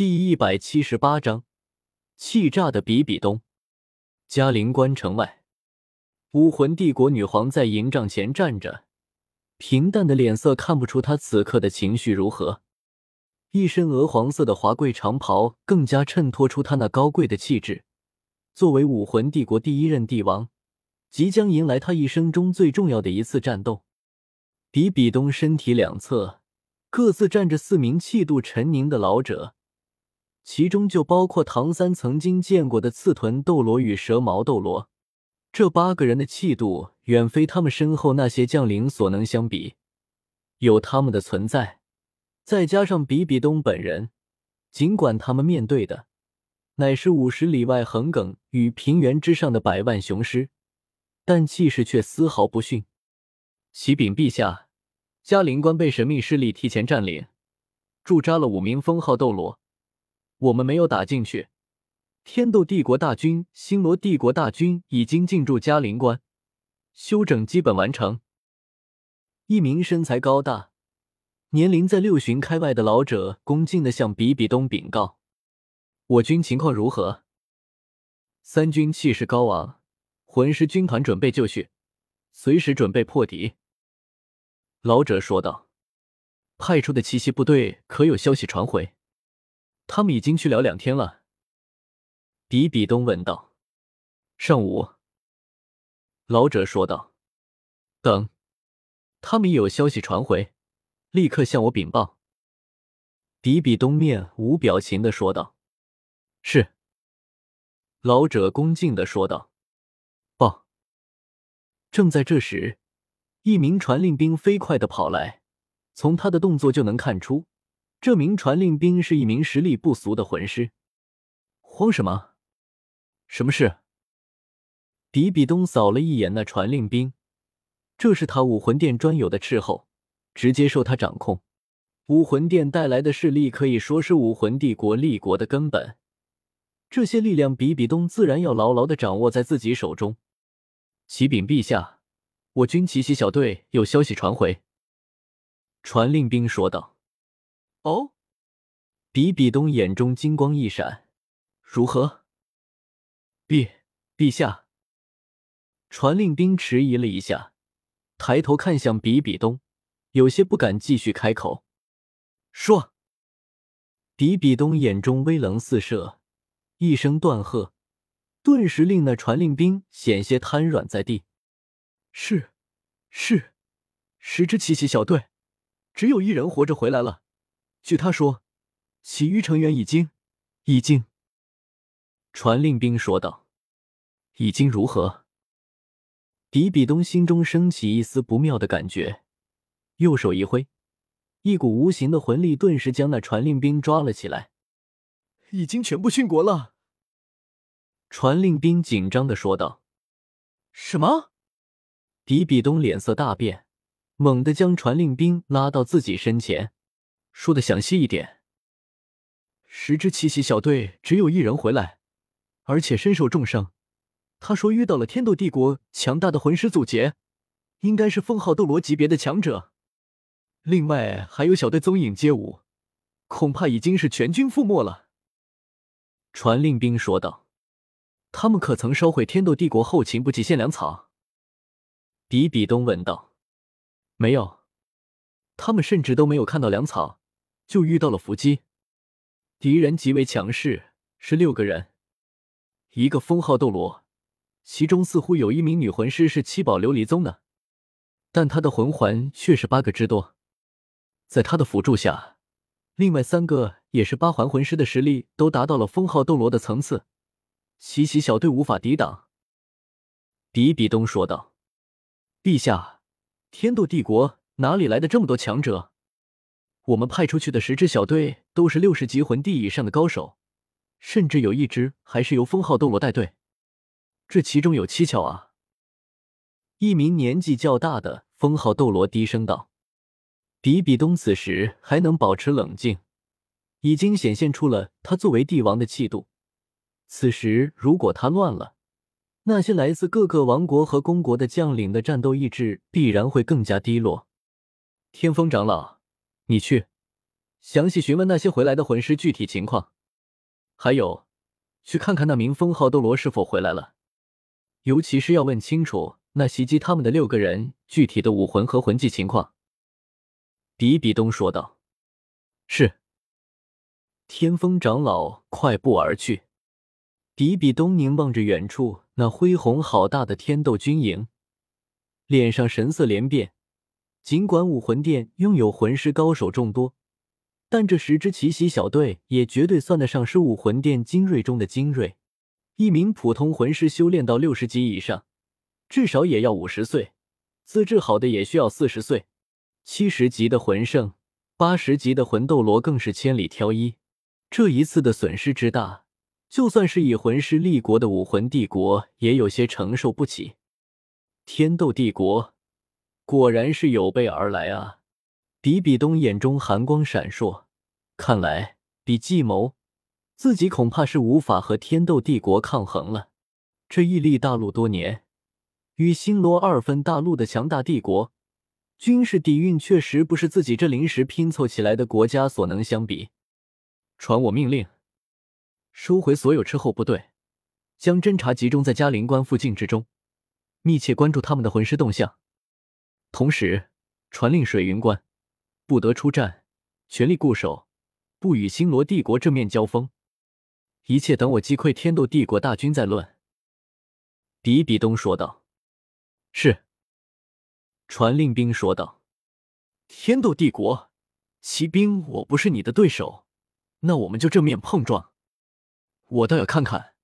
第一百七十八章，气炸的比比东。嘉陵关城外，武魂帝国女皇在营帐前站着，平淡的脸色看不出她此刻的情绪如何。一身鹅黄色的华贵长袍更加衬托出她那高贵的气质。作为武魂帝国第一任帝王，即将迎来他一生中最重要的一次战斗。比比东身体两侧各自站着四名气度沉凝的老者。其中就包括唐三曾经见过的刺豚斗罗与蛇矛斗罗，这八个人的气度远非他们身后那些将领所能相比。有他们的存在，再加上比比东本人，尽管他们面对的乃是五十里外横亘与平原之上的百万雄师，但气势却丝毫不逊。启禀陛下，嘉陵关被神秘势力提前占领，驻扎了五名封号斗罗。我们没有打进去。天斗帝国大军、星罗帝国大军已经进驻嘉陵关，休整基本完成。一名身材高大、年龄在六旬开外的老者恭敬的向比比东禀告：“我军情况如何？”三军气势高昂，魂师军团准备就绪，随时准备破敌。老者说道：“派出的奇袭部队可有消息传回？”他们已经去了两天了。比比东问道：“上午。”老者说道：“等，他们有消息传回，立刻向我禀报。”比比东面无表情的说道：“是。”老者恭敬的说道：“报。”正在这时，一名传令兵飞快的跑来，从他的动作就能看出。这名传令兵是一名实力不俗的魂师。慌什么？什么事？比比东扫了一眼那传令兵，这是他武魂殿专有的斥候，直接受他掌控。武魂殿带来的势力可以说是武魂帝国立国的根本，这些力量比比东自然要牢牢的掌握在自己手中。启禀陛下，我军奇袭小队有消息传回。传令兵说道。哦，比比东眼中金光一闪，如何？陛陛下，传令兵迟疑了一下，抬头看向比比东，有些不敢继续开口。说。比比东眼中微棱四射，一声断喝，顿时令那传令兵险些瘫软在地。是，是，十支奇袭小队，只有一人活着回来了。据他说，其余成员已经，已经。传令兵说道：“已经如何？”比比东心中升起一丝不妙的感觉，右手一挥，一股无形的魂力顿时将那传令兵抓了起来。已经全部殉国了。传令兵紧张的说道：“什么？”比比东脸色大变，猛地将传令兵拉到自己身前。说的详细一点。十支奇袭小队只有一人回来，而且身受重伤。他说遇到了天斗帝国强大的魂师阻截，应该是封号斗罗级别的强者。另外还有小队踪影皆无，恐怕已经是全军覆没了。传令兵说道：“他们可曾烧毁天斗帝国后勤补给线粮草？”比比东问道：“没有，他们甚至都没有看到粮草。”就遇到了伏击，敌人极为强势，是六个人，一个封号斗罗，其中似乎有一名女魂师是七宝琉璃宗的，但他的魂环却是八个之多，在他的辅助下，另外三个也是八环魂师的实力都达到了封号斗罗的层次，奇袭小队无法抵挡。比比东说道：“陛下，天斗帝国哪里来的这么多强者？”我们派出去的十支小队都是六十级魂帝以上的高手，甚至有一支还是由封号斗罗带队，这其中有蹊跷啊！一名年纪较大的封号斗罗低声道：“比比东此时还能保持冷静，已经显现出了他作为帝王的气度。此时如果他乱了，那些来自各个王国和公国的将领的战斗意志必然会更加低落。”天风长老。你去，详细询问那些回来的魂师具体情况，还有，去看看那名封号斗罗是否回来了。尤其是要问清楚那袭击他们的六个人具体的武魂和魂技情况。”比比东说道。“是。”天风长老快步而去。比比东凝望着远处那恢宏好大的天斗军营，脸上神色连变。尽管武魂殿拥有魂师高手众多，但这十支奇袭小队也绝对算得上是武魂殿精锐中的精锐。一名普通魂师修炼到六十级以上，至少也要五十岁；资质好的也需要四十岁。七十级的魂圣，八十级的魂斗罗更是千里挑一。这一次的损失之大。就算是以魂师立国的武魂帝国，也有些承受不起。天斗帝国果然是有备而来啊！比比东眼中寒光闪烁，看来比计谋，自己恐怕是无法和天斗帝国抗衡了。这屹立大陆多年，与星罗二分大陆的强大帝国，军事底蕴确实不是自己这临时拼凑起来的国家所能相比。传我命令。收回所有斥候部队，将侦察集中在嘉陵关附近之中，密切关注他们的魂师动向。同时，传令水云关，不得出战，全力固守，不与星罗帝国正面交锋。一切等我击溃天斗帝国大军再论。”比比东说道。“是。”传令兵说道。“天斗帝国骑兵，我不是你的对手，那我们就正面碰撞。”我倒要看看，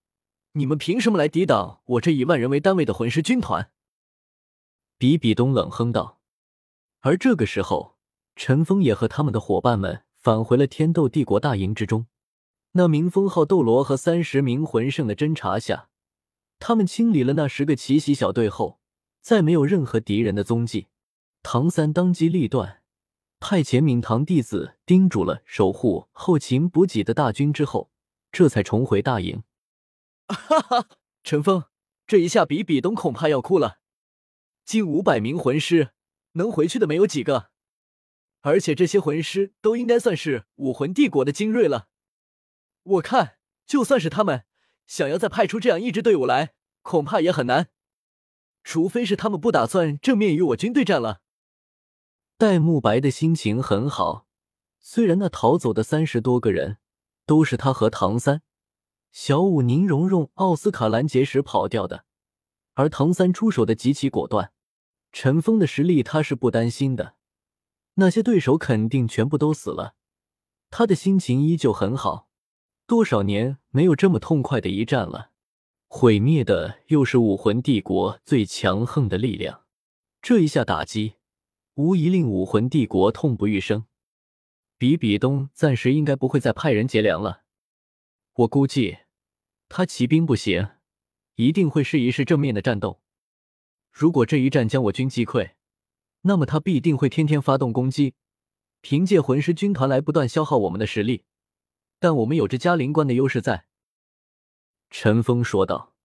你们凭什么来抵挡我这以万人为单位的魂师军团？比比东冷哼道。而这个时候，陈峰也和他们的伙伴们返回了天斗帝国大营之中。那名封号斗罗和三十名魂圣的侦查下，他们清理了那十个奇袭小队后，再没有任何敌人的踪迹。唐三当机立断，派遣闵堂弟子叮嘱了守护后勤补给的大军之后。这才重回大营。哈哈，陈峰，这一下比比东恐怕要哭了。近五百名魂师，能回去的没有几个，而且这些魂师都应该算是武魂帝国的精锐了。我看，就算是他们想要再派出这样一支队伍来，恐怕也很难。除非是他们不打算正面与我军对战了。戴沐白的心情很好，虽然那逃走的三十多个人。都是他和唐三、小舞、宁荣荣、奥斯卡拦截时跑掉的，而唐三出手的极其果断，陈峰的实力他是不担心的。那些对手肯定全部都死了，他的心情依旧很好。多少年没有这么痛快的一战了，毁灭的又是武魂帝国最强横的力量，这一下打击，无疑令武魂帝国痛不欲生。比比东暂时应该不会再派人劫粮了，我估计他骑兵不行，一定会试一试正面的战斗。如果这一战将我军击溃，那么他必定会天天发动攻击，凭借魂师军团来不断消耗我们的实力。但我们有着嘉陵关的优势在。”陈峰说道。